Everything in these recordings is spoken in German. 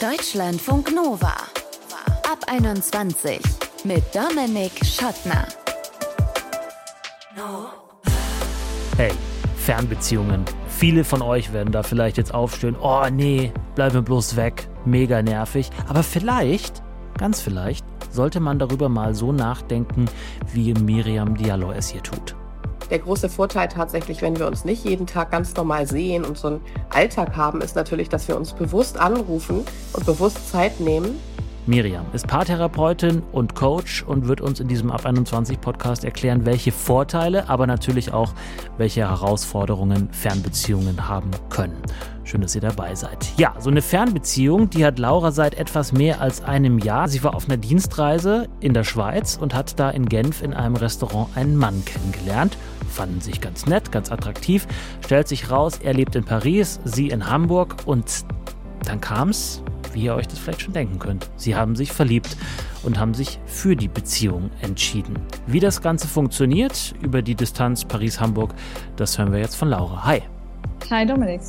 Deutschlandfunk Nova. Ab 21 mit Dominik Schottner. Hey, Fernbeziehungen. Viele von euch werden da vielleicht jetzt aufstehen. Oh nee, bleib mir bloß weg. Mega nervig. Aber vielleicht, ganz vielleicht, sollte man darüber mal so nachdenken, wie Miriam Diallo es hier tut. Der große Vorteil tatsächlich, wenn wir uns nicht jeden Tag ganz normal sehen und so einen Alltag haben, ist natürlich, dass wir uns bewusst anrufen und bewusst Zeit nehmen. Miriam ist Paartherapeutin und Coach und wird uns in diesem Ab 21 Podcast erklären, welche Vorteile, aber natürlich auch, welche Herausforderungen Fernbeziehungen haben können. Schön, dass ihr dabei seid. Ja, so eine Fernbeziehung, die hat Laura seit etwas mehr als einem Jahr. Sie war auf einer Dienstreise in der Schweiz und hat da in Genf in einem Restaurant einen Mann kennengelernt. Fanden sich ganz nett, ganz attraktiv. Stellt sich raus, er lebt in Paris, sie in Hamburg und dann kam es, wie ihr euch das vielleicht schon denken könnt. Sie haben sich verliebt und haben sich für die Beziehung entschieden. Wie das Ganze funktioniert über die Distanz Paris-Hamburg, das hören wir jetzt von Laura. Hi. Hi Dominik.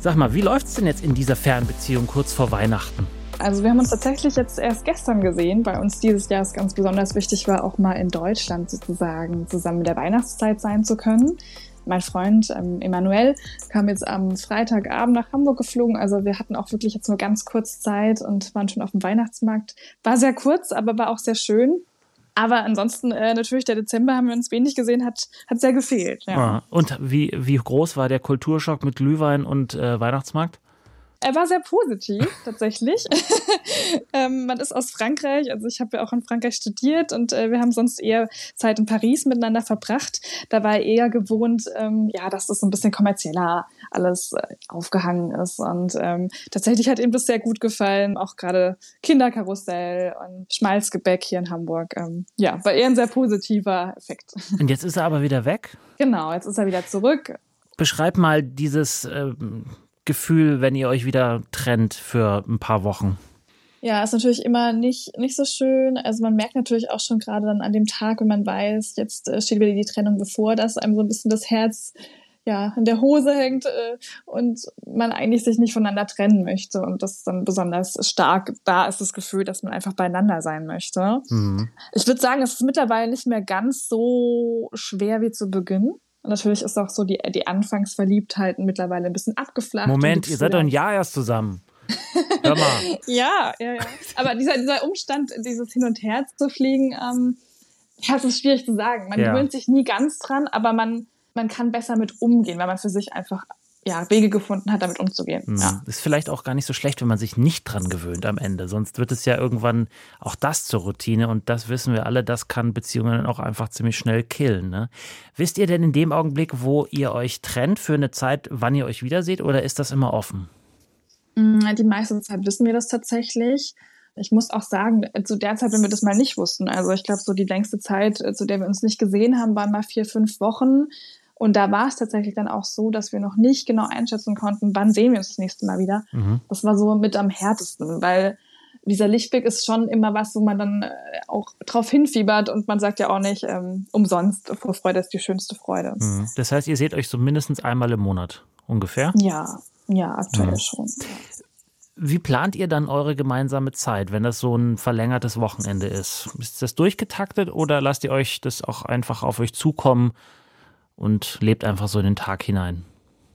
Sag mal, wie läuft es denn jetzt in dieser Fernbeziehung kurz vor Weihnachten? Also wir haben uns tatsächlich jetzt erst gestern gesehen, weil uns dieses Jahr es ganz besonders wichtig war, auch mal in Deutschland sozusagen zusammen mit der Weihnachtszeit sein zu können. Mein Freund ähm, Emanuel kam jetzt am Freitagabend nach Hamburg geflogen. Also wir hatten auch wirklich jetzt nur ganz kurz Zeit und waren schon auf dem Weihnachtsmarkt. War sehr kurz, aber war auch sehr schön. Aber ansonsten äh, natürlich der Dezember haben wir uns wenig gesehen, hat, hat sehr gefehlt. Ja. Ah, und wie, wie groß war der Kulturschock mit Glühwein und äh, Weihnachtsmarkt? Er war sehr positiv, tatsächlich. ähm, man ist aus Frankreich, also ich habe ja auch in Frankreich studiert und äh, wir haben sonst eher Zeit in Paris miteinander verbracht. Da war er eher gewohnt, ähm, ja, dass das so ein bisschen kommerzieller alles äh, aufgehangen ist. Und ähm, tatsächlich hat ihm das sehr gut gefallen, auch gerade Kinderkarussell und Schmalzgebäck hier in Hamburg. Ähm, ja, war eher ein sehr positiver Effekt. Und jetzt ist er aber wieder weg? Genau, jetzt ist er wieder zurück. Beschreib mal dieses ähm, Gefühl, wenn ihr euch wieder trennt für ein paar Wochen? Ja, ist natürlich immer nicht, nicht so schön. Also man merkt natürlich auch schon gerade dann an dem Tag, wenn man weiß, jetzt äh, steht wieder die Trennung bevor, dass einem so ein bisschen das Herz ja, in der Hose hängt äh, und man eigentlich sich nicht voneinander trennen möchte. Und das dann besonders stark da ist das Gefühl, dass man einfach beieinander sein möchte. Mhm. Ich würde sagen, es ist mittlerweile nicht mehr ganz so schwer wie zu Beginn. Und natürlich ist auch so die, die Anfangsverliebtheit mittlerweile ein bisschen abgeflacht. Moment, ihr seid doch ein Jahr erst zusammen. Hör mal. ja, ja, ja. Aber dieser, dieser Umstand, dieses Hin und Her zu fliegen, ähm, ja, es ist schwierig zu sagen. Man ja. gewöhnt sich nie ganz dran, aber man, man kann besser mit umgehen, weil man für sich einfach ja, Wege gefunden hat, damit umzugehen. Mhm. Ja. Ist vielleicht auch gar nicht so schlecht, wenn man sich nicht dran gewöhnt am Ende. Sonst wird es ja irgendwann auch das zur Routine und das wissen wir alle, das kann Beziehungen auch einfach ziemlich schnell killen. Ne? Wisst ihr denn in dem Augenblick, wo ihr euch trennt für eine Zeit, wann ihr euch wiederseht oder ist das immer offen? Mm, die meiste Zeit wissen wir das tatsächlich. Ich muss auch sagen, zu der Zeit, wenn wir das mal nicht wussten, also ich glaube, so die längste Zeit, zu der wir uns nicht gesehen haben, waren mal vier, fünf Wochen. Und da war es tatsächlich dann auch so, dass wir noch nicht genau einschätzen konnten, wann sehen wir uns das nächste Mal wieder. Mhm. Das war so mit am härtesten, weil dieser Lichtblick ist schon immer was, wo man dann äh, auch drauf hinfiebert und man sagt ja auch nicht ähm, umsonst, vor Freude ist die schönste Freude. Mhm. Das heißt, ihr seht euch so mindestens einmal im Monat ungefähr? Ja, ja, aktuell mhm. schon. Wie plant ihr dann eure gemeinsame Zeit, wenn das so ein verlängertes Wochenende ist? Ist das durchgetaktet oder lasst ihr euch das auch einfach auf euch zukommen und lebt einfach so in den Tag hinein?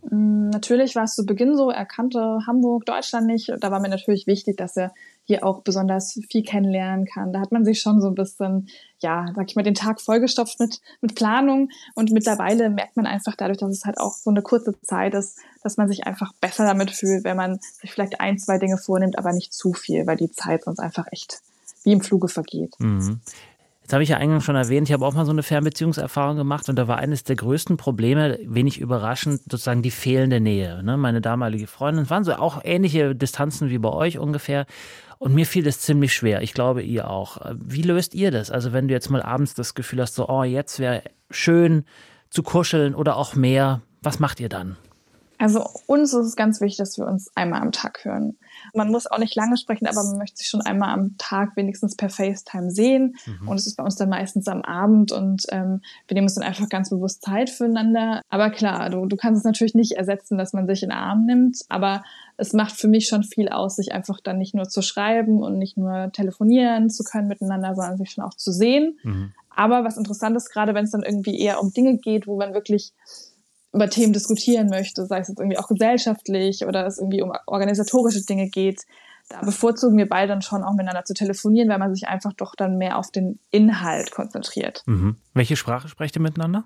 Mm, natürlich war es zu Beginn so, er kannte Hamburg, Deutschland nicht. Da war mir natürlich wichtig, dass er hier auch besonders viel kennenlernen kann. Da hat man sich schon so ein bisschen, ja, sag ich mal, den Tag vollgestopft mit, mit Planung. Und mittlerweile merkt man einfach dadurch, dass es halt auch so eine kurze Zeit ist, dass man sich einfach besser damit fühlt, wenn man sich vielleicht ein, zwei Dinge vornimmt, aber nicht zu viel, weil die Zeit sonst einfach echt wie im Fluge vergeht. Mhm. Jetzt habe ich ja eingangs schon erwähnt, ich habe auch mal so eine Fernbeziehungserfahrung gemacht und da war eines der größten Probleme, wenig überraschend, sozusagen die fehlende Nähe. Ne? Meine damalige Freundin waren so auch ähnliche Distanzen wie bei euch ungefähr. Und mir fiel das ziemlich schwer. Ich glaube, ihr auch. Wie löst ihr das? Also, wenn du jetzt mal abends das Gefühl hast, so, oh, jetzt wäre schön zu kuscheln oder auch mehr, was macht ihr dann? Also uns ist es ganz wichtig, dass wir uns einmal am Tag hören. Man muss auch nicht lange sprechen, aber man möchte sich schon einmal am Tag wenigstens per FaceTime sehen. Mhm. Und es ist bei uns dann meistens am Abend und ähm, wir nehmen uns dann einfach ganz bewusst Zeit füreinander. Aber klar, du, du kannst es natürlich nicht ersetzen, dass man sich in den Arm nimmt, aber es macht für mich schon viel aus, sich einfach dann nicht nur zu schreiben und nicht nur telefonieren zu können miteinander, sondern sich schon auch zu sehen. Mhm. Aber was interessant ist, gerade wenn es dann irgendwie eher um Dinge geht, wo man wirklich über Themen diskutieren möchte, sei es jetzt irgendwie auch gesellschaftlich oder es irgendwie um organisatorische Dinge geht, da bevorzugen wir beide dann schon auch miteinander zu telefonieren, weil man sich einfach doch dann mehr auf den Inhalt konzentriert. Mhm. Welche Sprache sprecht ihr miteinander?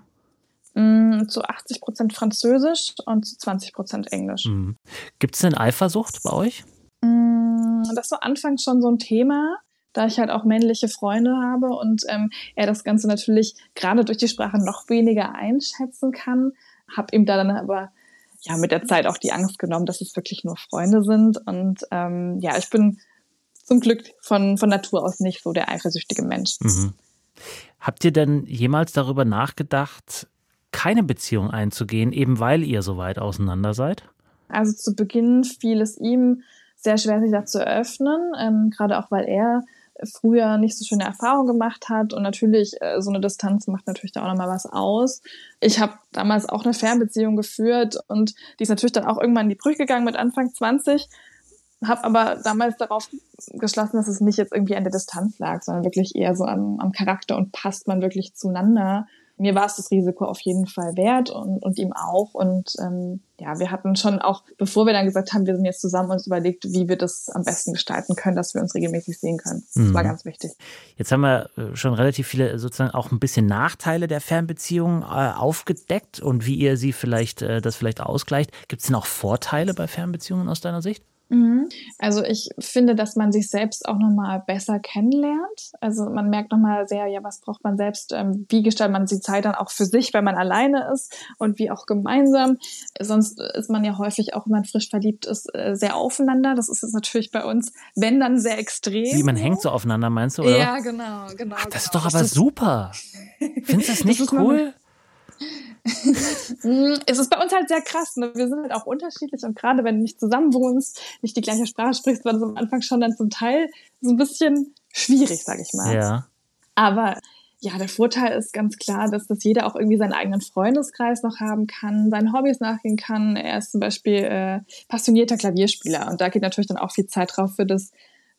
Mm, zu 80 Prozent Französisch und zu 20 Prozent Englisch. Mhm. Gibt es denn Eifersucht bei euch? Mm, das war anfangs schon so ein Thema da ich halt auch männliche Freunde habe und ähm, er das Ganze natürlich gerade durch die Sprache noch weniger einschätzen kann, habe ihm da dann aber ja mit der Zeit auch die Angst genommen, dass es wirklich nur Freunde sind. Und ähm, ja, ich bin zum Glück von, von Natur aus nicht so der eifersüchtige Mensch. Mhm. Habt ihr denn jemals darüber nachgedacht, keine Beziehung einzugehen, eben weil ihr so weit auseinander seid? Also zu Beginn fiel es ihm sehr schwer, sich da zu öffnen, ähm, gerade auch weil er früher nicht so schöne Erfahrungen gemacht hat. Und natürlich, äh, so eine Distanz macht natürlich da auch nochmal was aus. Ich habe damals auch eine Fernbeziehung geführt und die ist natürlich dann auch irgendwann in die Brüche gegangen mit Anfang 20. Habe aber damals darauf geschlossen, dass es nicht jetzt irgendwie an der Distanz lag, sondern wirklich eher so am, am Charakter und passt man wirklich zueinander mir war es das Risiko auf jeden Fall wert und, und ihm auch. Und ähm, ja, wir hatten schon auch, bevor wir dann gesagt haben, wir sind jetzt zusammen, uns überlegt, wie wir das am besten gestalten können, dass wir uns regelmäßig sehen können. Das mhm. war ganz wichtig. Jetzt haben wir äh, schon relativ viele sozusagen auch ein bisschen Nachteile der Fernbeziehung äh, aufgedeckt und wie ihr sie vielleicht, äh, das vielleicht ausgleicht. Gibt es denn auch Vorteile bei Fernbeziehungen aus deiner Sicht? Mhm. Also ich finde, dass man sich selbst auch nochmal besser kennenlernt. Also man merkt nochmal sehr, ja, was braucht man selbst, ähm, wie gestaltet man die Zeit dann auch für sich, wenn man alleine ist und wie auch gemeinsam. Sonst ist man ja häufig auch, wenn man frisch verliebt ist, äh, sehr aufeinander. Das ist jetzt natürlich bei uns, wenn dann sehr extrem. Wie man hängt so aufeinander, meinst du? Oder? Ja, genau, genau. Ach, das genau. ist doch aber das super. Findest du das nicht das cool? Es ist bei uns halt sehr krass. Ne? Wir sind halt auch unterschiedlich und gerade wenn du nicht zusammen wohnst, nicht die gleiche Sprache sprichst, war das am Anfang schon dann zum Teil so ein bisschen schwierig, sag ich mal. Ja. Aber ja, der Vorteil ist ganz klar, dass das jeder auch irgendwie seinen eigenen Freundeskreis noch haben kann, seinen Hobbys nachgehen kann. Er ist zum Beispiel äh, passionierter Klavierspieler und da geht natürlich dann auch viel Zeit drauf für das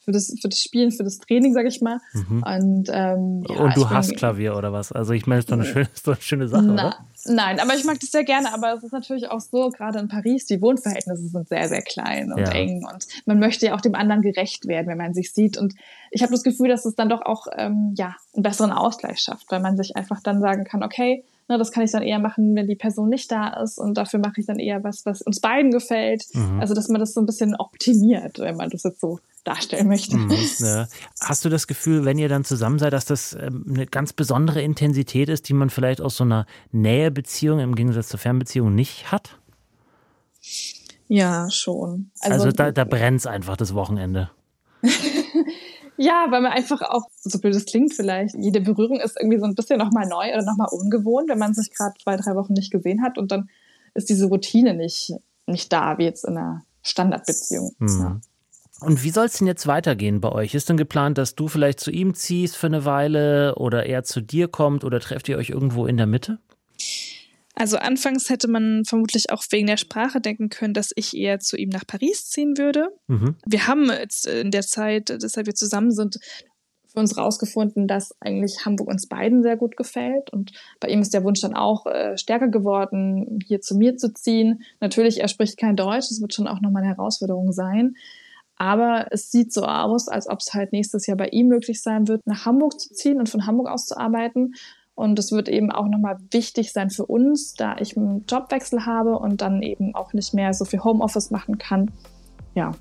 für das, für das Spielen, für das Training, sag ich mal. Mhm. Und, ähm, ja, und du hast Klavier oder was? Also ich meine, es ist doch eine schöne, ist doch eine schöne Sache, Na, oder? Nein, aber ich mag das sehr gerne. Aber es ist natürlich auch so, gerade in Paris, die Wohnverhältnisse sind sehr, sehr klein und ja. eng. Und man möchte ja auch dem anderen gerecht werden, wenn man sich sieht. Und ich habe das Gefühl, dass es dann doch auch ähm, ja, einen besseren Ausgleich schafft, weil man sich einfach dann sagen kann, okay, na, das kann ich dann eher machen, wenn die Person nicht da ist und dafür mache ich dann eher was, was uns beiden gefällt. Mhm. Also, dass man das so ein bisschen optimiert, wenn man das jetzt so darstellen möchte. Mhm, ja. Hast du das Gefühl, wenn ihr dann zusammen seid, dass das ähm, eine ganz besondere Intensität ist, die man vielleicht aus so einer Nähebeziehung im Gegensatz zur Fernbeziehung nicht hat? Ja, schon. Also, also da, da brennt es einfach das Wochenende. ja, weil man einfach auch, so blöd es klingt vielleicht, jede Berührung ist irgendwie so ein bisschen nochmal neu oder nochmal ungewohnt, wenn man sich gerade zwei, drei Wochen nicht gesehen hat und dann ist diese Routine nicht, nicht da, wie jetzt in einer Standardbeziehung. Mhm. Ja. Und wie soll es denn jetzt weitergehen bei euch? Ist denn geplant, dass du vielleicht zu ihm ziehst für eine Weile oder er zu dir kommt oder trefft ihr euch irgendwo in der Mitte? Also anfangs hätte man vermutlich auch wegen der Sprache denken können, dass ich eher zu ihm nach Paris ziehen würde. Mhm. Wir haben jetzt in der Zeit, deshalb wir zusammen sind, für uns rausgefunden, dass eigentlich Hamburg uns beiden sehr gut gefällt. Und bei ihm ist der Wunsch dann auch äh, stärker geworden, hier zu mir zu ziehen. Natürlich, er spricht kein Deutsch, das wird schon auch nochmal eine Herausforderung sein. Aber es sieht so aus, als ob es halt nächstes Jahr bei ihm möglich sein wird, nach Hamburg zu ziehen und von Hamburg aus zu arbeiten. Und es wird eben auch nochmal wichtig sein für uns, da ich einen Jobwechsel habe und dann eben auch nicht mehr so viel Homeoffice machen kann. Ja,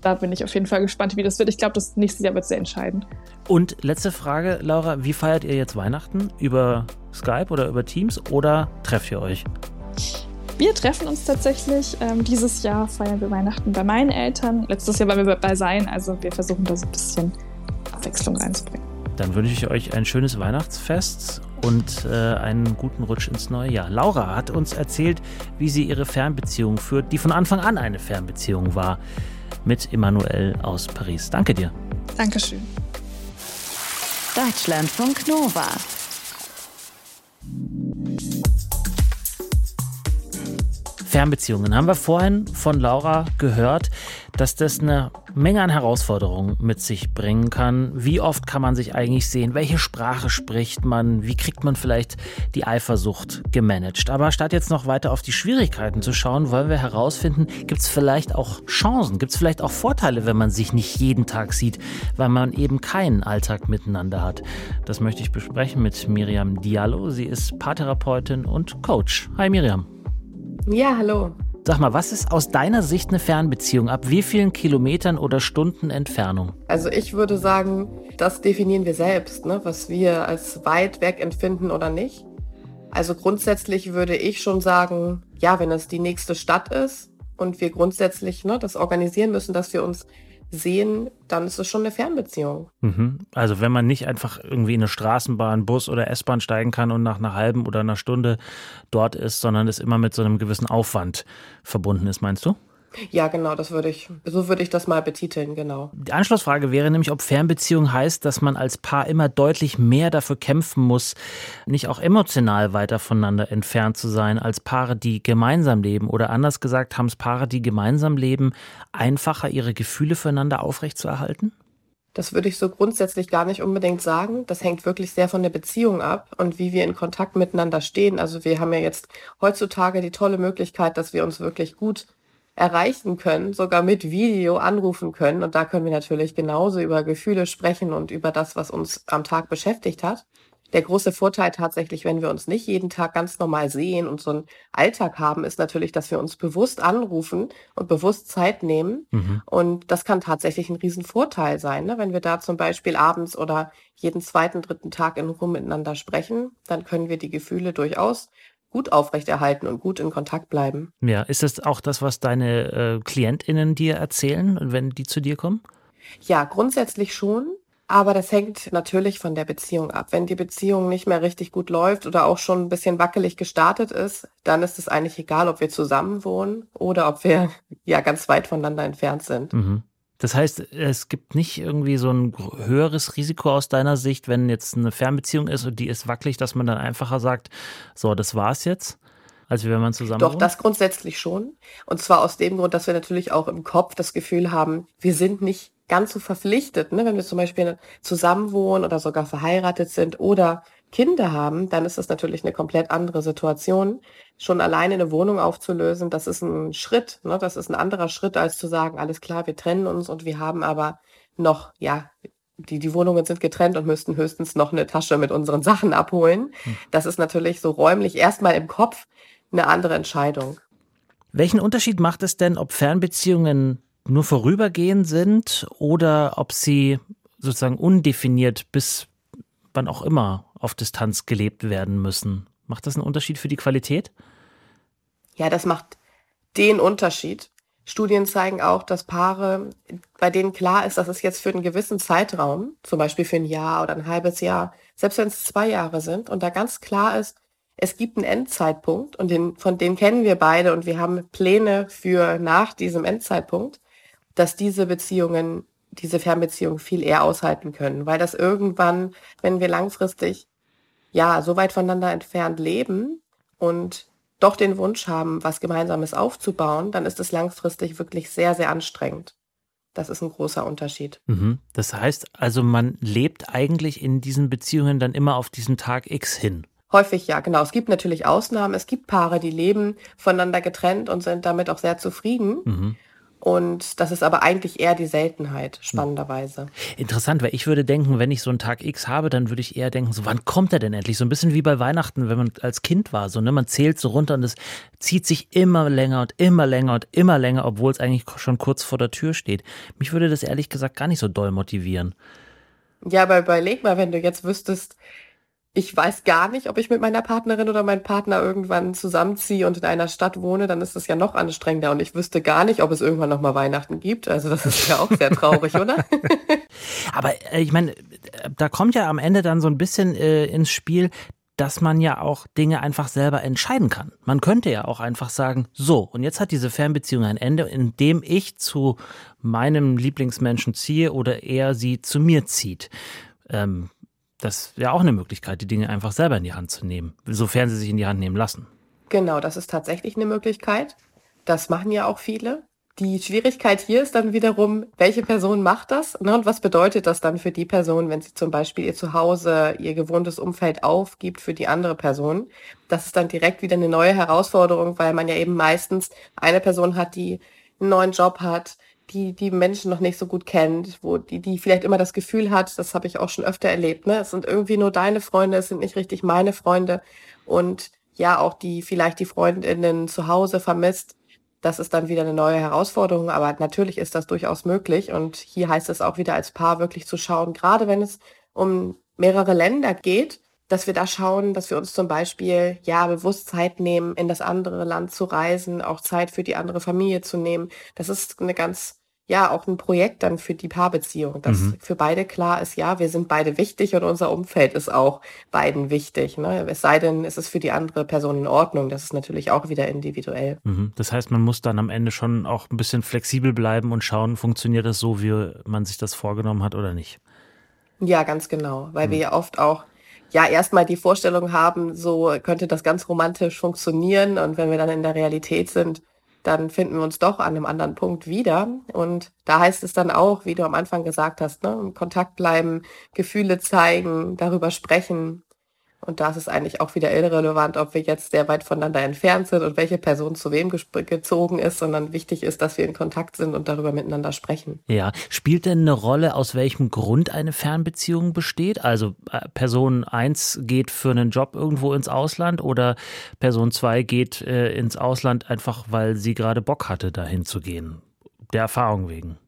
da bin ich auf jeden Fall gespannt, wie das wird. Ich glaube, das nächste Jahr wird sehr entscheidend. Und letzte Frage, Laura, wie feiert ihr jetzt Weihnachten? Über Skype oder über Teams oder trefft ihr euch? Wir treffen uns tatsächlich. Ähm, dieses Jahr feiern wir Weihnachten bei meinen Eltern. Letztes Jahr waren wir bei Sein, also wir versuchen da so ein bisschen Abwechslung reinzubringen. Dann wünsche ich euch ein schönes Weihnachtsfest und äh, einen guten Rutsch ins neue Jahr. Laura hat uns erzählt, wie sie ihre Fernbeziehung führt, die von Anfang an eine Fernbeziehung war, mit Emmanuel aus Paris. Danke dir. Dankeschön. Deutschlandfunk Nova. Fernbeziehungen haben wir vorhin von Laura gehört, dass das eine Menge an Herausforderungen mit sich bringen kann. Wie oft kann man sich eigentlich sehen? Welche Sprache spricht man? Wie kriegt man vielleicht die Eifersucht gemanagt? Aber statt jetzt noch weiter auf die Schwierigkeiten zu schauen, wollen wir herausfinden, gibt es vielleicht auch Chancen? Gibt es vielleicht auch Vorteile, wenn man sich nicht jeden Tag sieht, weil man eben keinen Alltag miteinander hat? Das möchte ich besprechen mit Miriam Diallo. Sie ist Paartherapeutin und Coach. Hi Miriam. Ja, hallo. Sag mal, was ist aus deiner Sicht eine Fernbeziehung? Ab wie vielen Kilometern oder Stunden Entfernung? Also ich würde sagen, das definieren wir selbst, ne? was wir als weit weg empfinden oder nicht. Also grundsätzlich würde ich schon sagen, ja, wenn es die nächste Stadt ist und wir grundsätzlich ne, das organisieren müssen, dass wir uns sehen, dann ist es schon eine Fernbeziehung. Mhm. Also wenn man nicht einfach irgendwie in eine Straßenbahn, Bus oder S-Bahn steigen kann und nach einer halben oder einer Stunde dort ist, sondern es immer mit so einem gewissen Aufwand verbunden ist, meinst du? Ja, genau, das würde ich, so würde ich das mal betiteln, genau. Die Anschlussfrage wäre nämlich, ob Fernbeziehung heißt, dass man als Paar immer deutlich mehr dafür kämpfen muss, nicht auch emotional weiter voneinander entfernt zu sein, als Paare, die gemeinsam leben. Oder anders gesagt, haben es Paare, die gemeinsam leben, einfacher, ihre Gefühle füreinander aufrechtzuerhalten? Das würde ich so grundsätzlich gar nicht unbedingt sagen. Das hängt wirklich sehr von der Beziehung ab und wie wir in Kontakt miteinander stehen. Also wir haben ja jetzt heutzutage die tolle Möglichkeit, dass wir uns wirklich gut erreichen können, sogar mit Video anrufen können. Und da können wir natürlich genauso über Gefühle sprechen und über das, was uns am Tag beschäftigt hat. Der große Vorteil tatsächlich, wenn wir uns nicht jeden Tag ganz normal sehen und so einen Alltag haben, ist natürlich, dass wir uns bewusst anrufen und bewusst Zeit nehmen. Mhm. Und das kann tatsächlich ein Riesenvorteil sein. Ne? Wenn wir da zum Beispiel abends oder jeden zweiten, dritten Tag in Ruhe miteinander sprechen, dann können wir die Gefühle durchaus gut aufrechterhalten und gut in Kontakt bleiben. Ja, ist das auch das, was deine äh, KlientInnen dir erzählen, wenn die zu dir kommen? Ja, grundsätzlich schon. Aber das hängt natürlich von der Beziehung ab. Wenn die Beziehung nicht mehr richtig gut läuft oder auch schon ein bisschen wackelig gestartet ist, dann ist es eigentlich egal, ob wir zusammen wohnen oder ob wir ja ganz weit voneinander entfernt sind. Mhm. Das heißt, es gibt nicht irgendwie so ein höheres Risiko aus deiner Sicht, wenn jetzt eine Fernbeziehung ist und die ist wackelig, dass man dann einfacher sagt, so, das war's jetzt, als wenn man zusammen Doch, wohnt? das grundsätzlich schon. Und zwar aus dem Grund, dass wir natürlich auch im Kopf das Gefühl haben, wir sind nicht ganz so verpflichtet, ne? wenn wir zum Beispiel zusammen wohnen oder sogar verheiratet sind oder Kinder haben, dann ist das natürlich eine komplett andere Situation. Schon alleine eine Wohnung aufzulösen, das ist ein Schritt, ne? das ist ein anderer Schritt, als zu sagen, alles klar, wir trennen uns und wir haben aber noch, ja, die, die Wohnungen sind getrennt und müssten höchstens noch eine Tasche mit unseren Sachen abholen. Hm. Das ist natürlich so räumlich erstmal im Kopf eine andere Entscheidung. Welchen Unterschied macht es denn, ob Fernbeziehungen nur vorübergehend sind oder ob sie sozusagen undefiniert bis wann auch immer auf Distanz gelebt werden müssen. Macht das einen Unterschied für die Qualität? Ja, das macht den Unterschied. Studien zeigen auch, dass Paare, bei denen klar ist, dass es jetzt für einen gewissen Zeitraum, zum Beispiel für ein Jahr oder ein halbes Jahr, selbst wenn es zwei Jahre sind, und da ganz klar ist, es gibt einen Endzeitpunkt und den, von dem kennen wir beide und wir haben Pläne für nach diesem Endzeitpunkt, dass diese Beziehungen diese Fernbeziehung viel eher aushalten können, weil das irgendwann, wenn wir langfristig ja so weit voneinander entfernt leben und doch den Wunsch haben, was Gemeinsames aufzubauen, dann ist es langfristig wirklich sehr, sehr anstrengend. Das ist ein großer Unterschied. Mhm. Das heißt also, man lebt eigentlich in diesen Beziehungen dann immer auf diesen Tag X hin. Häufig ja, genau. Es gibt natürlich Ausnahmen. Es gibt Paare, die leben voneinander getrennt und sind damit auch sehr zufrieden. Mhm. Und das ist aber eigentlich eher die Seltenheit, spannenderweise. Interessant, weil ich würde denken, wenn ich so einen Tag X habe, dann würde ich eher denken, so wann kommt er denn endlich? So ein bisschen wie bei Weihnachten, wenn man als Kind war, so ne, man zählt so runter und es zieht sich immer länger und immer länger und immer länger, obwohl es eigentlich schon kurz vor der Tür steht. Mich würde das ehrlich gesagt gar nicht so doll motivieren. Ja, aber überleg mal, wenn du jetzt wüsstest, ich weiß gar nicht, ob ich mit meiner Partnerin oder meinem Partner irgendwann zusammenziehe und in einer Stadt wohne, dann ist das ja noch anstrengender und ich wüsste gar nicht, ob es irgendwann noch mal Weihnachten gibt. Also das ist ja auch sehr traurig, oder? Aber äh, ich meine, da kommt ja am Ende dann so ein bisschen äh, ins Spiel, dass man ja auch Dinge einfach selber entscheiden kann. Man könnte ja auch einfach sagen, so, und jetzt hat diese Fernbeziehung ein Ende, indem ich zu meinem Lieblingsmenschen ziehe oder er sie zu mir zieht. Ähm, das wäre auch eine Möglichkeit, die Dinge einfach selber in die Hand zu nehmen, sofern sie sich in die Hand nehmen lassen. Genau, das ist tatsächlich eine Möglichkeit. Das machen ja auch viele. Die Schwierigkeit hier ist dann wiederum, welche Person macht das ne, und was bedeutet das dann für die Person, wenn sie zum Beispiel ihr Zuhause, ihr gewohntes Umfeld aufgibt für die andere Person. Das ist dann direkt wieder eine neue Herausforderung, weil man ja eben meistens eine Person hat, die einen neuen Job hat, die die Menschen noch nicht so gut kennt, wo die, die vielleicht immer das Gefühl hat, das habe ich auch schon öfter erlebt, ne? Es sind irgendwie nur deine Freunde, es sind nicht richtig meine Freunde und ja, auch die vielleicht die Freundinnen zu Hause vermisst das ist dann wieder eine neue Herausforderung, aber natürlich ist das durchaus möglich. Und hier heißt es auch wieder als Paar wirklich zu schauen, gerade wenn es um mehrere Länder geht, dass wir da schauen, dass wir uns zum Beispiel ja bewusst Zeit nehmen, in das andere Land zu reisen, auch Zeit für die andere Familie zu nehmen. Das ist eine ganz ja auch ein Projekt dann für die Paarbeziehung, dass mhm. für beide klar ist, ja, wir sind beide wichtig und unser Umfeld ist auch beiden wichtig. Ne? Es sei denn, es ist für die andere Person in Ordnung. Das ist natürlich auch wieder individuell. Mhm. Das heißt, man muss dann am Ende schon auch ein bisschen flexibel bleiben und schauen, funktioniert das so, wie man sich das vorgenommen hat oder nicht. Ja, ganz genau, weil mhm. wir ja oft auch ja erstmal die Vorstellung haben, so könnte das ganz romantisch funktionieren und wenn wir dann in der Realität sind, dann finden wir uns doch an einem anderen Punkt wieder. Und da heißt es dann auch, wie du am Anfang gesagt hast, ne, im Kontakt bleiben, Gefühle zeigen, darüber sprechen. Und da ist es eigentlich auch wieder irrelevant, ob wir jetzt sehr weit voneinander entfernt sind und welche Person zu wem gezogen ist, sondern wichtig ist, dass wir in Kontakt sind und darüber miteinander sprechen. Ja, spielt denn eine Rolle, aus welchem Grund eine Fernbeziehung besteht? Also äh, Person 1 geht für einen Job irgendwo ins Ausland oder Person 2 geht äh, ins Ausland einfach, weil sie gerade Bock hatte, dahin zu gehen? Der Erfahrung wegen.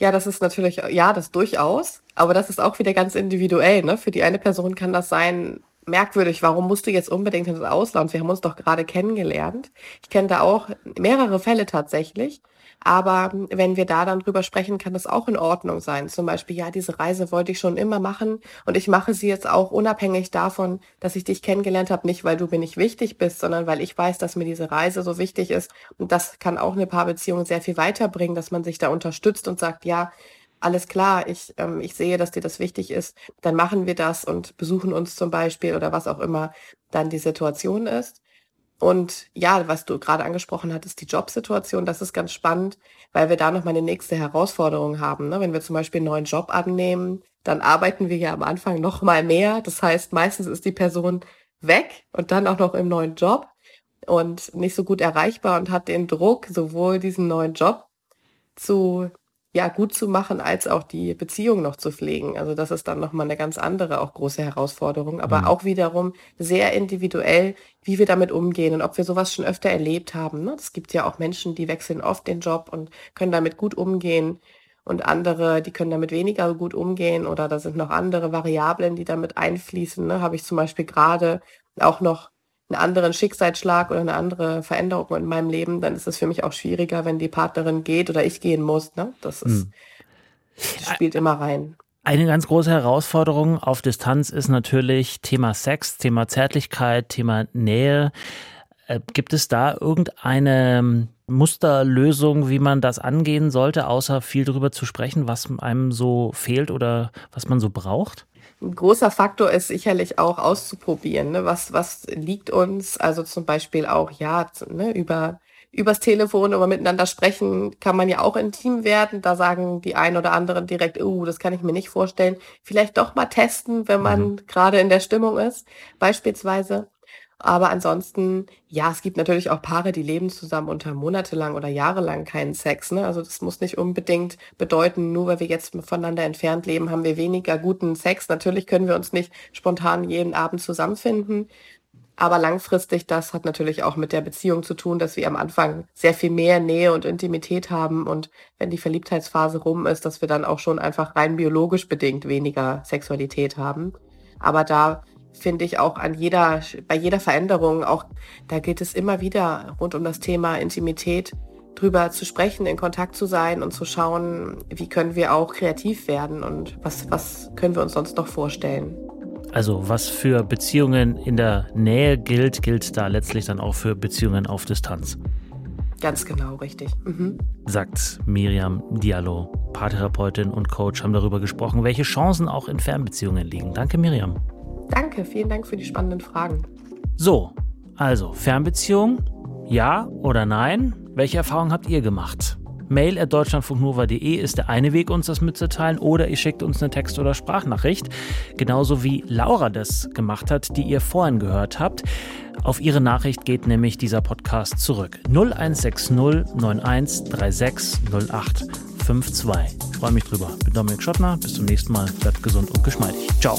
Ja, das ist natürlich, ja, das durchaus. Aber das ist auch wieder ganz individuell. Ne? Für die eine Person kann das sein, merkwürdig, warum musst du jetzt unbedingt ins Ausland? Wir haben uns doch gerade kennengelernt. Ich kenne da auch mehrere Fälle tatsächlich. Aber wenn wir da dann drüber sprechen, kann das auch in Ordnung sein. Zum Beispiel, ja, diese Reise wollte ich schon immer machen und ich mache sie jetzt auch unabhängig davon, dass ich dich kennengelernt habe, nicht weil du mir nicht wichtig bist, sondern weil ich weiß, dass mir diese Reise so wichtig ist. Und das kann auch eine Paarbeziehung sehr viel weiterbringen, dass man sich da unterstützt und sagt, ja, alles klar, ich, ähm, ich sehe, dass dir das wichtig ist, dann machen wir das und besuchen uns zum Beispiel oder was auch immer dann die Situation ist. Und ja, was du gerade angesprochen hattest, die Jobsituation, das ist ganz spannend, weil wir da nochmal eine nächste Herausforderung haben. Ne? Wenn wir zum Beispiel einen neuen Job annehmen, dann arbeiten wir ja am Anfang noch mal mehr. Das heißt, meistens ist die Person weg und dann auch noch im neuen Job und nicht so gut erreichbar und hat den Druck, sowohl diesen neuen Job zu ja gut zu machen, als auch die Beziehung noch zu pflegen. Also das ist dann nochmal eine ganz andere, auch große Herausforderung, aber mhm. auch wiederum sehr individuell, wie wir damit umgehen und ob wir sowas schon öfter erlebt haben. Ne? Es gibt ja auch Menschen, die wechseln oft den Job und können damit gut umgehen und andere, die können damit weniger gut umgehen oder da sind noch andere Variablen, die damit einfließen. Ne? Habe ich zum Beispiel gerade auch noch einen anderen Schicksalsschlag oder eine andere Veränderung in meinem Leben, dann ist es für mich auch schwieriger, wenn die Partnerin geht oder ich gehen muss. Ne? Das, ist, hm. spielt immer rein. Eine ganz große Herausforderung auf Distanz ist natürlich Thema Sex, Thema Zärtlichkeit, Thema Nähe. Äh, gibt es da irgendeine Musterlösung, wie man das angehen sollte, außer viel darüber zu sprechen, was einem so fehlt oder was man so braucht? Ein großer Faktor ist sicherlich auch auszuprobieren, ne? was, was liegt uns, also zum Beispiel auch, ja, ne, über, übers Telefon oder miteinander sprechen, kann man ja auch intim werden. Da sagen die einen oder anderen direkt, oh, das kann ich mir nicht vorstellen. Vielleicht doch mal testen, wenn man mhm. gerade in der Stimmung ist, beispielsweise. Aber ansonsten, ja, es gibt natürlich auch Paare, die leben zusammen unter monatelang oder jahrelang keinen Sex. Ne? Also das muss nicht unbedingt bedeuten, nur weil wir jetzt voneinander entfernt leben, haben wir weniger guten Sex. Natürlich können wir uns nicht spontan jeden Abend zusammenfinden. Aber langfristig, das hat natürlich auch mit der Beziehung zu tun, dass wir am Anfang sehr viel mehr Nähe und Intimität haben und wenn die Verliebtheitsphase rum ist, dass wir dann auch schon einfach rein biologisch bedingt weniger Sexualität haben. Aber da finde ich auch an jeder, bei jeder Veränderung, auch da geht es immer wieder rund um das Thema Intimität drüber zu sprechen, in Kontakt zu sein und zu schauen, wie können wir auch kreativ werden und was, was können wir uns sonst noch vorstellen. Also was für Beziehungen in der Nähe gilt, gilt da letztlich dann auch für Beziehungen auf Distanz. Ganz genau, richtig. Mhm. Sagt Miriam Diallo, Paartherapeutin und Coach, haben darüber gesprochen, welche Chancen auch in Fernbeziehungen liegen. Danke, Miriam. Danke, vielen Dank für die spannenden Fragen. So, also Fernbeziehung, ja oder nein? Welche Erfahrungen habt ihr gemacht? Mail at deutschlandfunknova.de ist der eine Weg, uns das mitzuteilen, oder ihr schickt uns eine Text- oder Sprachnachricht, genauso wie Laura das gemacht hat, die ihr vorhin gehört habt. Auf ihre Nachricht geht nämlich dieser Podcast zurück. 0160 91 36 08 52. Ich freue mich drüber. Ich bin Dominik Schottner. Bis zum nächsten Mal. Bleibt gesund und geschmeidig. Ciao.